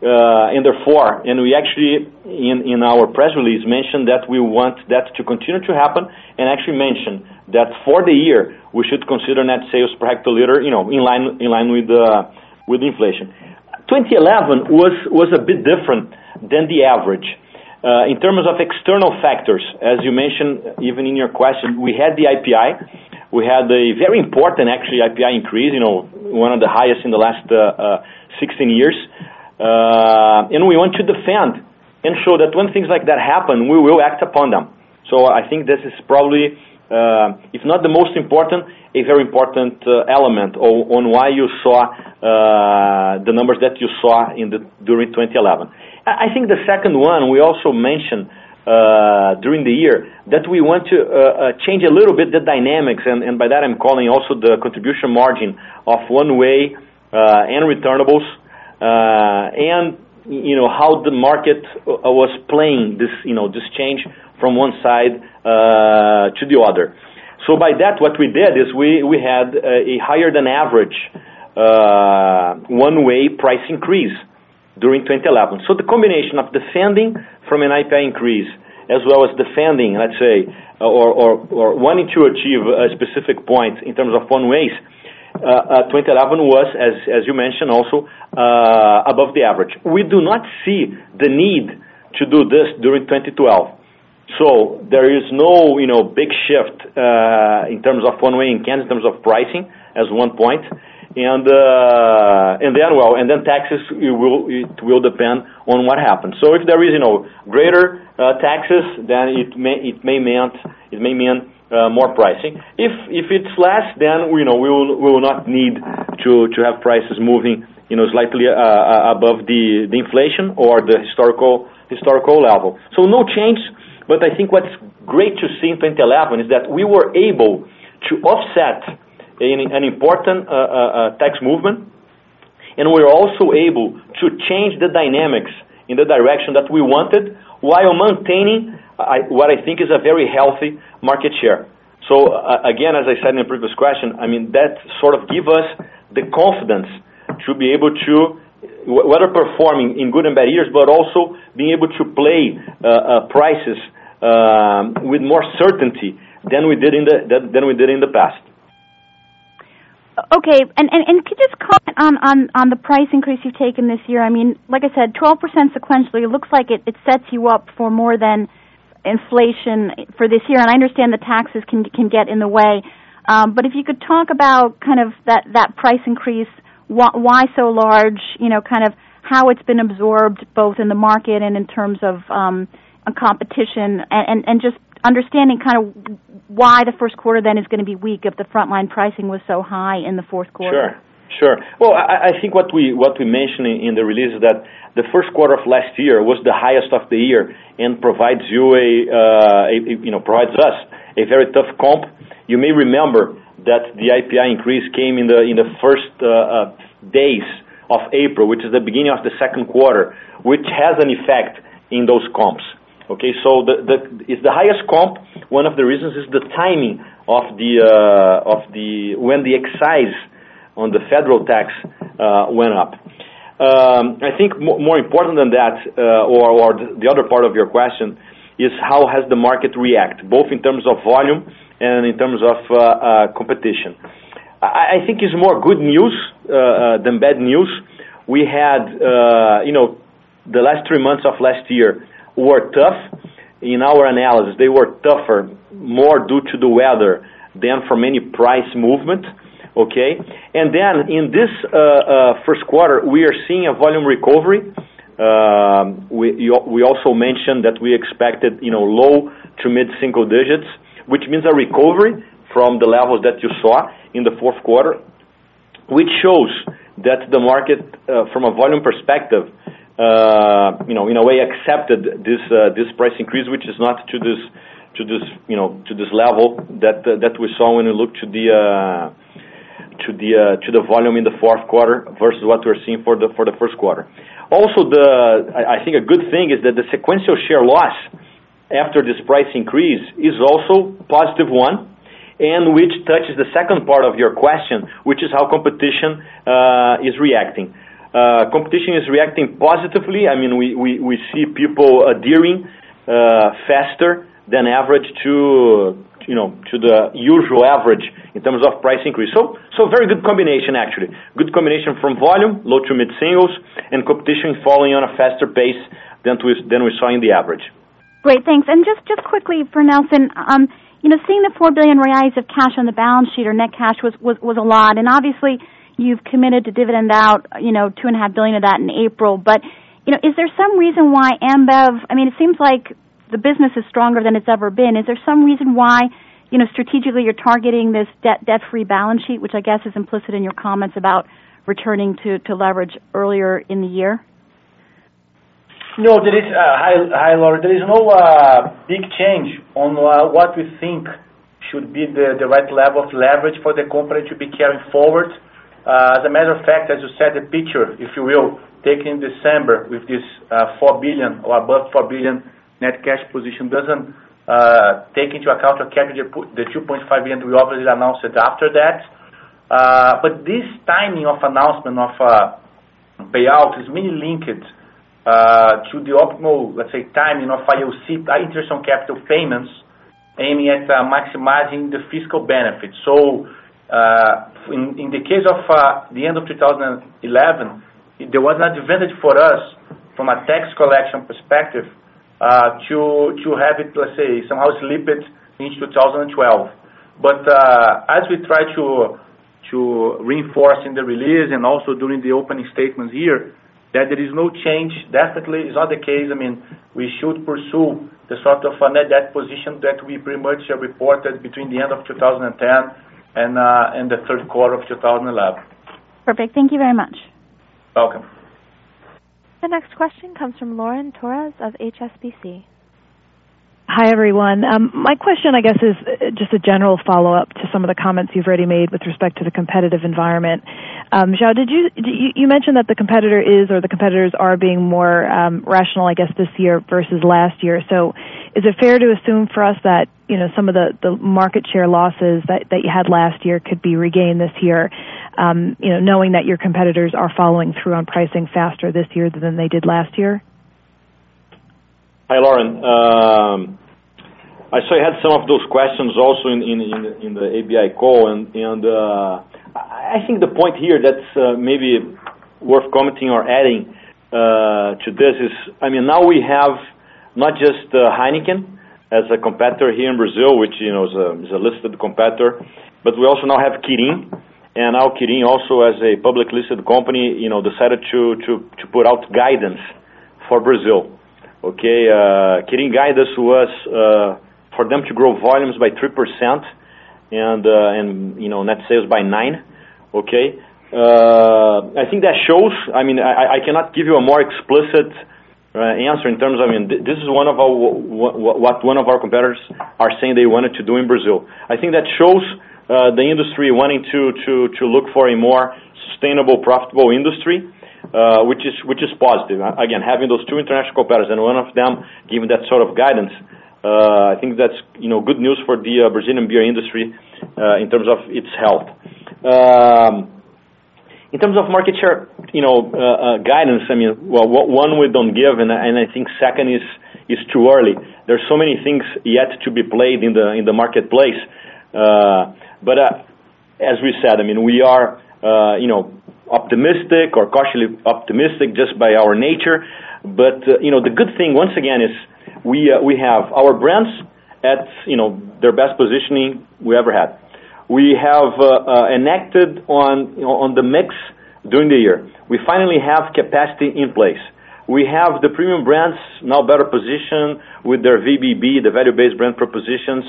and therefore, and we actually, in in our press release, mentioned that we want that to continue to happen, and actually mentioned that for the year, we should consider net sales per hectoliter you know, in line in line with uh with inflation. 2011 was was a bit different than the average. Uh, in terms of external factors, as you mentioned, even in your question, we had the IPI. We had a very important, actually, IPI increase, you know, one of the highest in the last uh, uh, 16 years. And we want to defend and show that when things like that happen, we will act upon them. So I think this is probably, Uh, if not the most important, a very important uh, element on why you saw uh, the numbers that you saw in the during 2011. I think the second one, we also mentioned during the year that we want to change a little bit the dynamics, and by that I'm calling also the contribution margin of one-way and returnables, and you know how the market was playing this you know this change from one side uh, to the other. So by that, what we did is we we had a higher than average uh, one-way price increase during 2011. So The combination of defending from an IPI increase as well as defending, let's say, or wanting to achieve a specific point in terms of one ways, uh, 2011 was, as as you mentioned also, above the average. We do not see the need to do this during 2012. So there is no you know big shift uh, in terms of one-way in in terms of pricing as one point. And uh and then well and then taxes, you will it will depend on what happens. So if there is you know greater uh, taxes, then it may it may meant it may mean uh, more pricing. If if it's less, then we know we will we will not need to have prices moving you know slightly above the inflation or the historical historical level. So no change, but I think what's great to see in 2011 is that we were able to offset an important uh, uh, uh, tax movement, and we're also able to change the dynamics in the direction that we wanted while maintaining what I think is a very healthy market share. So again, as I said in the previous question, I mean, that sort of gives us the confidence to be able to, whether performing in good and bad years, but also being able to play prices with more certainty than we did in the than we did in the past. Okay. And could you just comment on the price increase you've taken this year? I mean, like I said, 12% sequentially, it looks like it sets you up for more than inflation for this year. And I understand the taxes can get in the way. Um but if you could talk about kind of that price increase, why so large, you know, kind of how it's been absorbed both in the market and in terms of competition, and just understanding kind of why the first quarter then is going to be weak if the frontline pricing was so high in the fourth quarter. Sure. Sure. Well, I I think what we what we mentioned in the release is that the first quarter of last year was the highest of the year and provides you a, uh, a, a you know provides us a very tough comp. You may remember that the IPI increase came in the in the first uh, days of April, which is the beginning of the second quarter, which has an effect in those comps. Okay? So the it's the highest comp. One of the reasons is the timing of the uh of the when the excise on the federal tax uh, went up. Um, I think more important than that, uh, or or the other part of your question, is how has the market react, both in terms of volume and in terms of uh, competition. I think it's more good news than bad news. We had, you know, the last three months of last year were tough. In our analysis, they were tougher, more due to the weather than from any price movement. Okay? And then in this uh, uh, first quarter, we are seeing a volume recovery. Uh, we we also mentioned that we expected you know low to mid-single digits, which means a recovery from the levels that you saw in the fourth quarter, which shows that the market, from a volume perspective, in a way accepted this this price increase, which is not to this to this you know, to this level that that we saw when we look to the uh to the uh to the volume in the fourth quarter versus what we're seeing for the for the first quarter. Also, the I think a good thing is that the sequential share loss after this price increase is also positive one, and which touches the second part of your question, which is how competition is reacting. Uh, competition is reacting positively. I mean, we we we see people uh, adhering uh, faster than average to you know to the usual average in terms of price increase. So so very good combination, actually. Good combination from volume, low to mid-singles, and competition following on a faster pace than we than we saw in the average. Great, thanks. And just quickly for Nelson, um you know seeing the 4 billion reais of cash on the balance sheet or net cash was was a lot. And obviously, you've committed to dividend out you know, 2.5 billion of that in April. But you know, is there some reason why Ambev, I mean, it seems like the business is stronger than it's ever been. Is there some reason why You know, strategically you're targeting this debt debt-free balance sheet, which I guess is implicit in your comments about returning to to leverage earlier in the year? No. There is. Uh, hi, Lauren. There is no uh, big change on uh, what we think should be the, the right level of leverage for the company to be carrying forward. Uh, as a matter of fact, as you said, the picture, if you will, taking December with this uh, 4 billion or above 4 billion net cash position doesn't uh, take into account or capture the 2.5 billion we obviously announced after that. Uh but this timing of announcement of payout is mainly linked to the optimal, let's say, timing of IOC, interest on capital payments, aiming at maximizing the fiscal benefits. Uh, in the case of uh, the end of 2011, there was an advantage for us from a tax collection perspective uh, to to have it, let's say, somehow slip it into 2012. But As we try to to reinforce in the release and also during the opening statements here, that there is no change. Definitely is not the case. I mean we should pursue the sort of net debt position that we pretty much reported between the end of 2010 and uh, in the third quarter of 2011. Perfect. Thank you very much. Welcome. The next question comes from Lauren Torres of HSBC. Hi, everyone. Um, My question, I guess, is just a general follow-up to some of the comments you've already made with respect to the competitive environment. João, you did you, you mentioned that the competitor is, or the competitors are being more um, rational, I guess, this year versus last year. So, is it fair to assume for us that you know some of the the market share losses that, that you had last year could be regained this year, Um, you know, knowing that your competitors are following through on pricing faster this year than they did last year? Hi, Lauren. Um, I saw you had some of those questions also in in the ABI call. And uh, I think the point here that's uh, maybe worth commenting or adding uh, to this is, I mean, now we have not just Heineken as a competitor here in Brazil, which you know, is a listed competitor, but we also now have Kirin. And now Kirin also as a public listed company, you know, decided to put out guidance for Brazil. Okay? Kirin guidance was for them to grow volumes by 3% and uh, and you know, net sales by 9. Okay? Uh, I think that shows, I mean, I cannot give you a more explicit uh, answer in terms of, I mean, this is one of our what one of our competitors are saying they wanted to do in Brazil. I think that shows the industry wanting to look for a more sustainable, profitable industry, Uh, which is which is positive. Uh, again, having those two international competitors and one of them giving that sort of guidance, uh, I think that's you know good news for the Brazilian beer industry in terms of its health. Um, in terms of market share you know uh uh guidance, one, we don't give, and I think second is too early. There's so many things yet to be played in the in the marketplace. But as we said, I mean we are Uh, optimistic or cautiously optimistic just by our nature. But uh, you know, the good thing, once again, is we uh, we have our brands at you know their best positioning we ever had. We have enacted on on the mix during the year. We finally have capacity in place. We have the premium brands now better positioned with their VBB, the value-based brand propositions,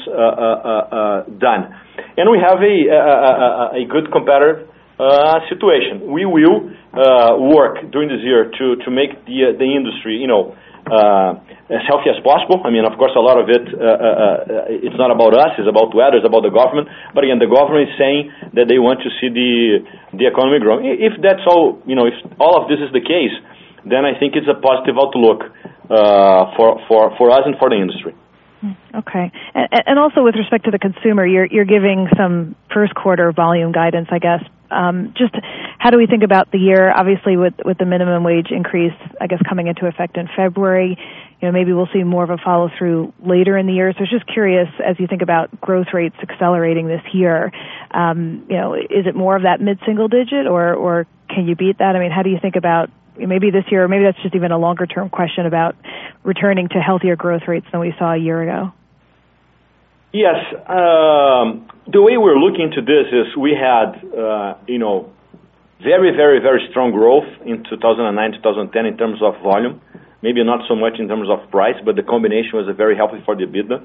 done. And we have a good competitive Uh, situation. We will uh, work during this year to make the uh, the industry you know, uh as healthy as possible. I mean of course, a lot of it it's not about us, it's about weather, it's about the government. But again, the government is saying that they want to see the the economy grow. If that's all you know, if all of this is the case, then I think it's a positive outlook for for for us and for the industry. Hmm, okay. And and also with respect to the consumer, you're you're giving some first quarter volume guidance, I guess. Just how do we think about the year? Obviously, with with the minimum wage increase, I guess, coming into effect in February, you know maybe we'll see more of a follow-through later in the year. So, just curious, as you think about growth rates accelerating this year, um, you know, is it more of that mid-single digit, or or can you beat that? I mean, how do you think about maybe this year, or maybe that's just even a longer-term question about returning to healthier growth rates than we saw a year ago? Yes. The way we're looking to this is we had uh you know very very, very strong growth in 2009, 2010 in terms of volume. Maybe not so much in terms of price, but the combination was very healthy for the EBITDA.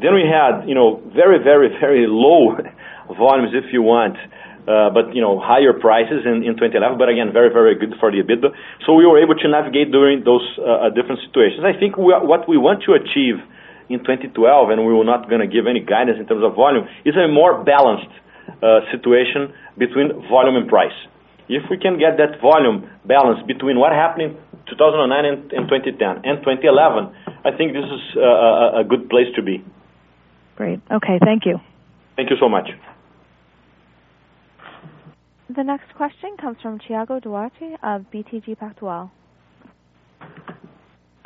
Then we had you know, very very, very low (laughs) volumes, if you want, but you know, higher prices in in 2011, but again, very very good for the EBITDA. So we were able to navigate during those different situations. I think what we want to achieve in 2012, and we were not going to give any guidance in terms of volume, is a more balanced uh, situation between volume and price. If we can get that volume balance between what happened in 2009 and 2010 and 2011, I think this is a good place to be. Great. Okay. Thank you. Thank you so much. The next question comes from Thiago Duarte of BTG Pactual.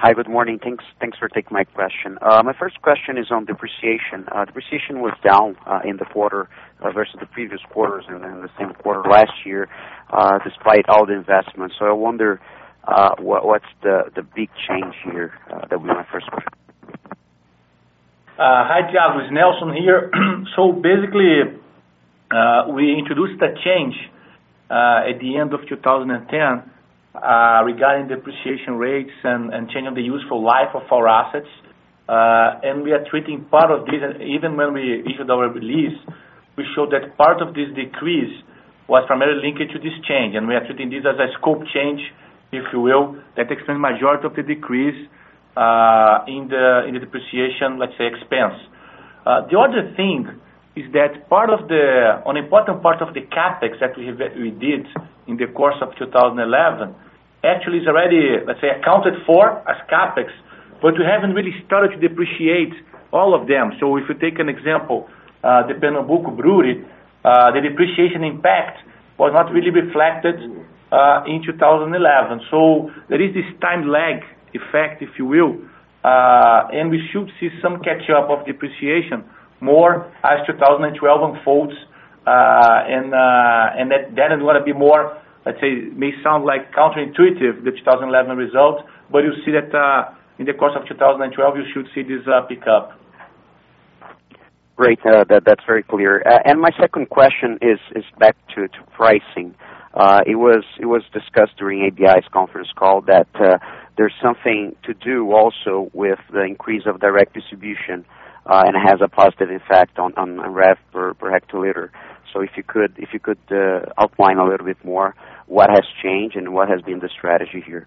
Hi, good morning. Thanks Thanks for taking my question. Uh, my first question is on depreciation. Uh, depreciation was down uh, in the quarter versus the previous quarters and the same quarter last year, despite all the investments. So I wonder What's the the big change here? That would be my first question. Hi, Thiago. It's Nelson here. (clears throat) So basically, we introduced a change at the end of 2010 Uh, regarding depreciation rates and changing the useful life of our assets. Uh and we are treating part of this, even when we issued our release, we showed that part of this decrease was primarily linked to this change, and we are treating this as a scope change, if you will, that explains majority of the decrease uh, in the depreciation, let's say, expense. Uh, the other thing is that part of the an important part of the CapEx that we we did in the course of 2011 actually is already, let's say, accounted for as CapEx, but we haven't really started to depreciate all of them. So if you take an example, uh, the Pernambuco brewery, uh, the depreciation impact was not really reflected uh, in 2011. So There is this time lag effect, if you will, and we should see some catch-up of depreciation more as 2012 unfolds. Uh and uh and that is going to be more, let's say, may sound like counterintuitive, the 2011 results, but you'll see that in the course of 2012, you should see this pick up. Great. That that's very clear. Uh and my second question is is back to pricing. Uh it was it was discussed during ABI's conference call that there's something to do also with the increase of direct distribution, and has a positive effect on on rev per hectoliter. So if you could if you could uh, outline a little bit more what has changed and what has been the strategy here.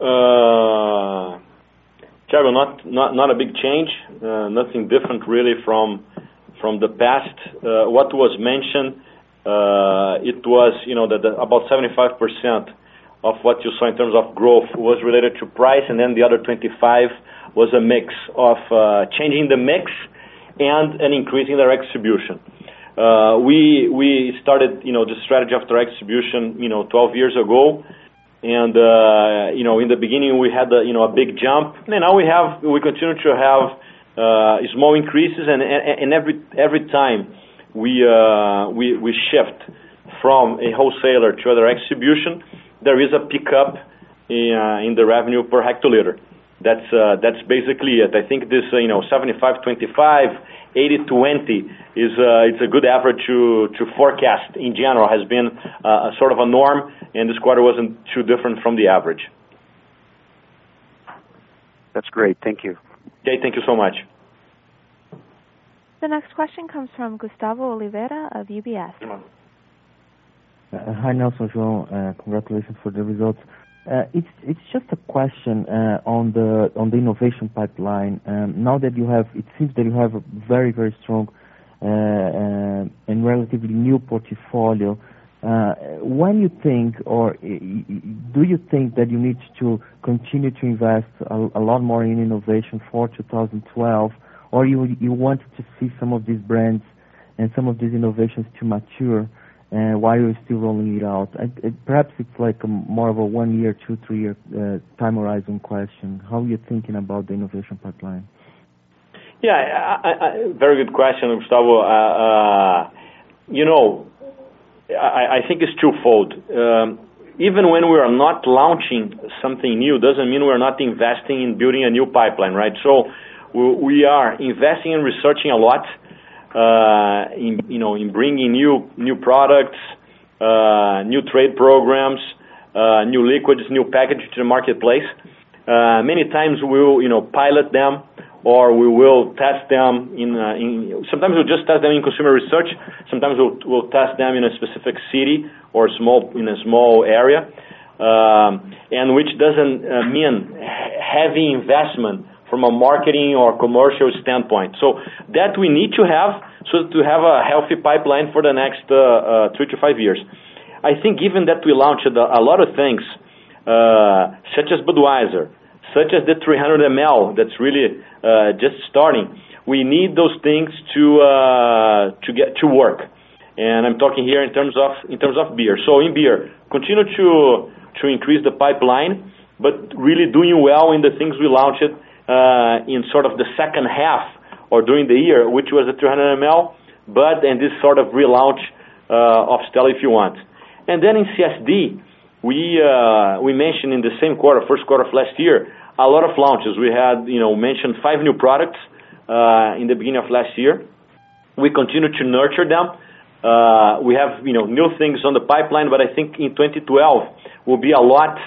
Uh, Thiago, not not not a big change. uh, Nothing different really from from the past. Uh, What was mentioned, it was you know that about 75% of what you saw in terms of growth was related to price, and then the other 25% was a mix of changing the mix and an increase in direct distribution. We started you know the strategy of direct distribution 12 years ago, and uh you know in the beginning, we had uh you know a big jump. And now we have we continue to have small increases, and and every every time we uh we shift from a wholesaler to a direct distribution, there is a pickup in the revenue per hectoliter. That's uh, that's basically it. I think this you know, 75/25, 80/20 is uh, it's a good average to to forecast in general, has been a sort of a norm, and this quarter wasn't too different from the average. That's great. Thank you. Okay. Thank you so much. The next question comes from Gustavo Oliveira of UBS. Hi, Nelson, João. Congratulations for the results. Uh, it's it's just a question uh, on the on the innovation pipeline. Um, now that you have, it seems that you have a very, very strong uh, and relatively new portfolio. When you think, or do you think that you need to continue to invest a lot more in innovation for 2012, or you want to see some of these brands and some of these innovations to mature while you're we still rolling it out? Perhaps it's like a more of a one year, two, three year uh, time horizon question. How are you thinking about the innovation pipeline? Yeah. Very good question, Gustavo. Uh, uh, you know, I think it's twofold. Even when we are not launching something new, doesn't mean we're not investing in building a new pipeline, right? So we are investing in researching a lot, Uh, in you know, in bringing new new products, uh, new trade programs, uh, new liquids, new package to the marketplace. Many times we'll you know, pilot them, or we will test them. In. In sometimes we'll just test them in consumer research. Sometimes we'll test them in a specific city or small in a small area, Um and which doesn't mean heavy investment from a marketing or commercial standpoint. So that we need to have so to have a healthy pipeline for the next uh, uh, three to five years. I think given that we launched a lot of things, uh, such as Budweiser, such as the 300 ml that's really just starting, we need those things to to get to work. And I'm talking here in terms of in terms of beer. So in beer, continue to to increase the pipeline, but really doing well in the things we launched Uh, in sort of the second half or during the year, which was the 300 ml, but and this sort of relaunch uh, of Stella, if you want. And then in CSD, we uh, we mentioned in the same quarter, first quarter of last year, a lot of launches. We had you know, mentioned five new products in the beginning of last year. We continue to nurture them. We have you know new things on the pipeline, but I think in 2012 will be a lot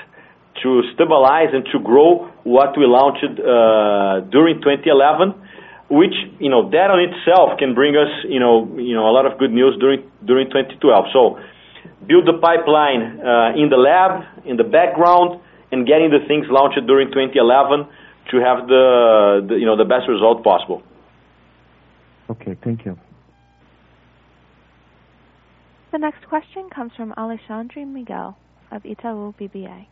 to stabilize and to grow what we launched uh, during 2011, which you know, that on itself can bring us you know, you know a lot of good news during 2012. Build the pipeline uh, in the lab, in the background, and getting the things launched during 2011 to have the, you know, the best result possible. Okay. Thank you. The next question comes from Alexandre Miguel of Itaú BBA.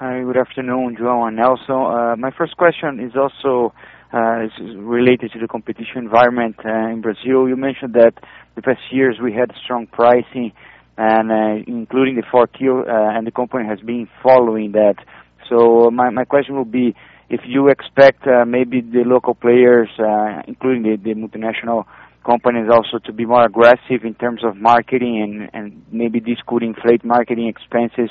Hi, good afternoon, João and Nelson. Uh, my first question is also uh, related to the competition environment uh, in Brazil. You mentioned that the past years we had strong pricing, and including the 4Q, and the company has been following that. So uh my question would be, if you expect maybe the local players, including the multinational companies also to be more aggressive in terms of marketing and maybe this could inflate marketing expenses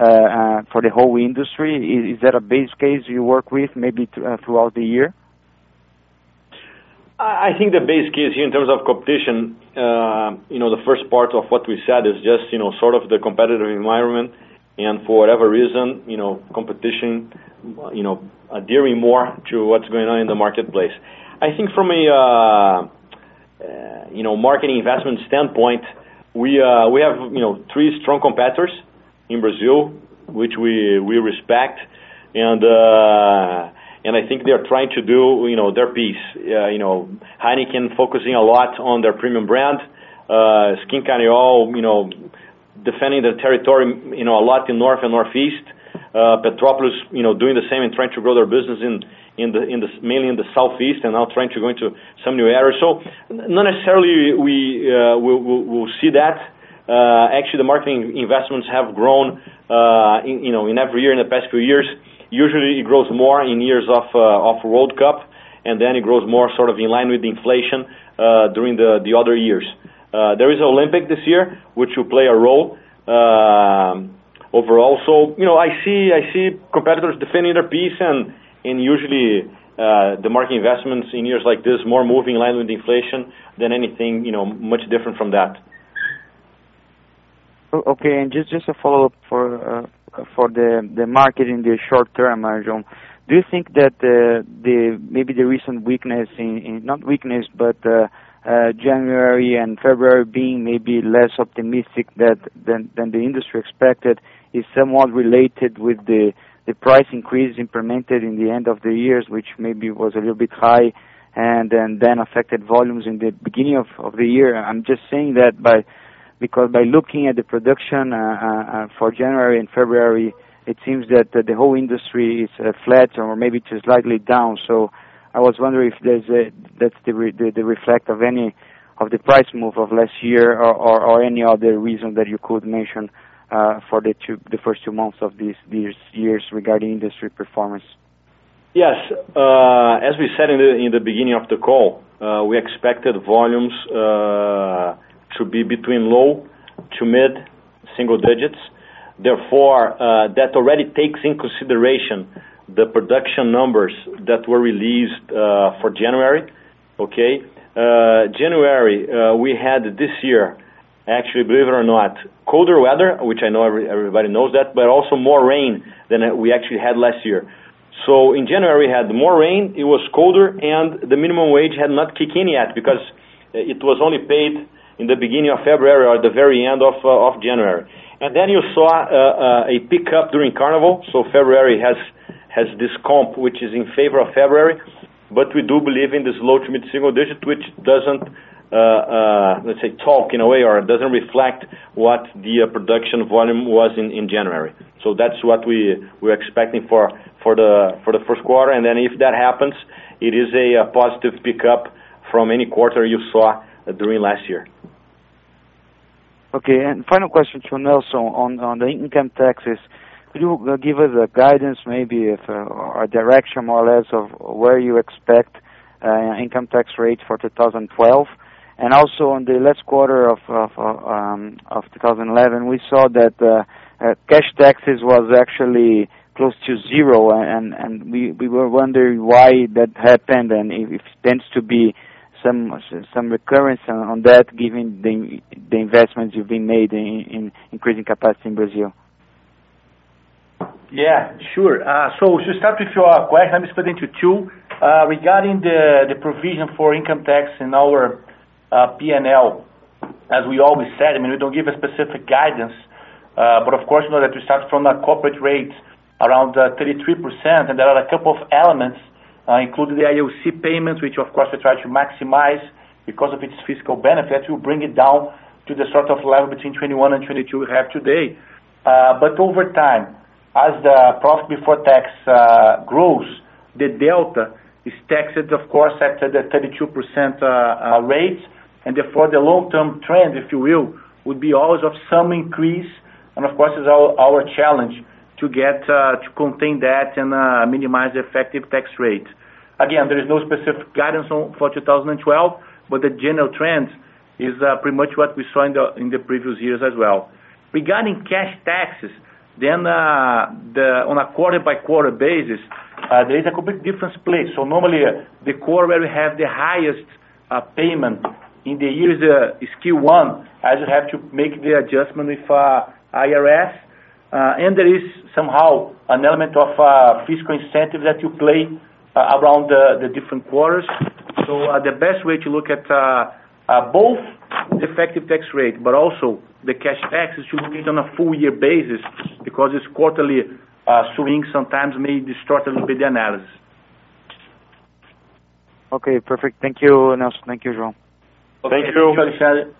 for the whole industry. Is that a base case you work with maybe throughout the year? I think the base case here in terms of competition, uh you know the first part of what we said is just you know, sort of the competitive environment, and for whatever reason, you know, competition you know, adhering more to what's going on in the marketplace. I think from a uh uh you know marketing investment standpoint, we we have you know three strong competitors in Brazil, which we we respect, and uh, and I think they're trying to do you know their piece. Uh you know, Heineken focusing a lot on their premium brand. Uh, Schincariol defending the territory you know a lot in North and Northeast. Uh, Petrópolis you know doing the same and trying to grow their business in in the in the mainly in the Southeast and now trying to go into some new areas. So, not necessarily we'll see that. Uh, actually, the marketing investments have grown uh in you know in every year in the past few years. Usually, it grows more in years of uh, World Cup, and then it grows more sort of in line with inflation uh, during the the other years. There is Olympic this year, which will play a role overall. So, you know, I see I see competitors defending their piece and usually, the marketing investments in years like this more moving in line with inflation than anything you know, much different from that. Okay. And just just a follow-up for uh, for the the market in the short term, João. Do you think that uh, the maybe the recent weakness, in not weakness, but uh, January and February being maybe less optimistic than than the industry expected, is somewhat related with the the price increase implemented in the end of the years, which maybe was a little bit high and then affected volumes in the beginning of of the year? I'm just saying that because by looking at the production uh, uh, uh, for January and February, it seems that the whole industry is flat or maybe just slightly down. So I was wondering if there's a, that's the the reflect of any of the price move of last year or or any other reason that you could mention for the two, the first two months of these these years regarding industry performance. Yes. uh, As we said in the in the beginning of the call, uh, we expected volumes to be between low to mid-single digits. Therefore, uh, that already takes in consideration the production numbers that were released uh, for January. Okay? Uh, January, we had this year, actually, believe it or not, colder weather, which I know everybody knows that, but also more rain than we actually had last year. So in January, we had more rain, it was colder, and the minimum wage had not kicked in yet because it was only paid in the beginning of February or the very end of uh, of January. And then you saw uh, uh, a pickup during Carnival. So February has has this comp, which is in favor of February. But we do believe in this low to mid-single digit, which doesn't, uh, let's say, talk in a way, or doesn't reflect what the production volume was in in January. So that's what we, we're expecting for for the for, the first quarter. And then if that happens, it is a positive pickup from any quarter you saw during last year. Okay. And final question to Nelson on on the income taxes. Could you give us a guidance, maybe a direction more or less of where you expect income tax rates for 2012? And also on the last quarter of of um, of 2011, we saw that uh, uh, cash taxes was actually close to zero, and and we we were wondering why that happened, and if it tends to be some some recurrence on, on that, given the the investments you've been made in, in increasing capacity in Brazil. Yeah, sure. Uh, so to start with your question, me split into two. Uh, regarding the, the provision for income tax in our uh, P&L, as we always said, I mean, we don't give a specific guidance, uh, but of course, you know that we start from a corporate rate around uh, 33%, and there are a couple of elements, uh, including the IOC payments, which of course we try to maximize because of its fiscal benefit, will bring it down to the sort of level between 21 and 22 we have today. Uh, but over time, as the profit before tax uh, grows, the delta is taxed, of course, at the 32% uh, rate, and therefore the long-term trend, if you will, would be always of some increase. And Of course, it's our challenge to get to contain that and minimize the effective tax rate. Again, there is no specific guidance for 2012, but the general trend is pretty much what we saw in the previous years as well. Regarding cash taxes, then uh, on a quarter-by-quarter basis, uh, there is a complete different split. So Normally, uh, the quarter where we have the highest payment in the year is Q1, as you have to make the adjustment with IRS. Uh, and There is somehow an element of uh, fiscal incentive that you play uh, around the different quarters. So The best way to look at both the effective tax rate, but also the cash tax is to look at it on a full year basis because this quarterly uh, swing sometimes may distort a little bit the analysis. Okay, perfect. Thank you, Nelson. Thank you, João. Okay, Thank you. Alexandre.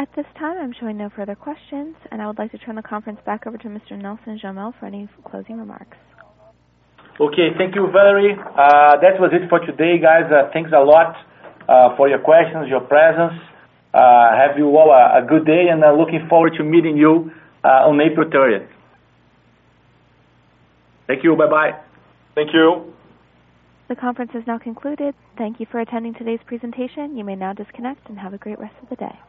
At this time, I'm showing no further questions, and I would like to turn the conference back over to Mr. Nelson Jamel for any closing remarks. Okay, thank you, Valerie. Uh, that was it for today, guys. Uh, thanks a lot uh, for your questions, your presence. Uh, have you all a good day, and uh, looking forward to meeting you on April 30th. Thank you. Bye-bye. Thank you. The conference is now concluded. Thank you for attending today's presentation. You may now disconnect and have a great rest of the day.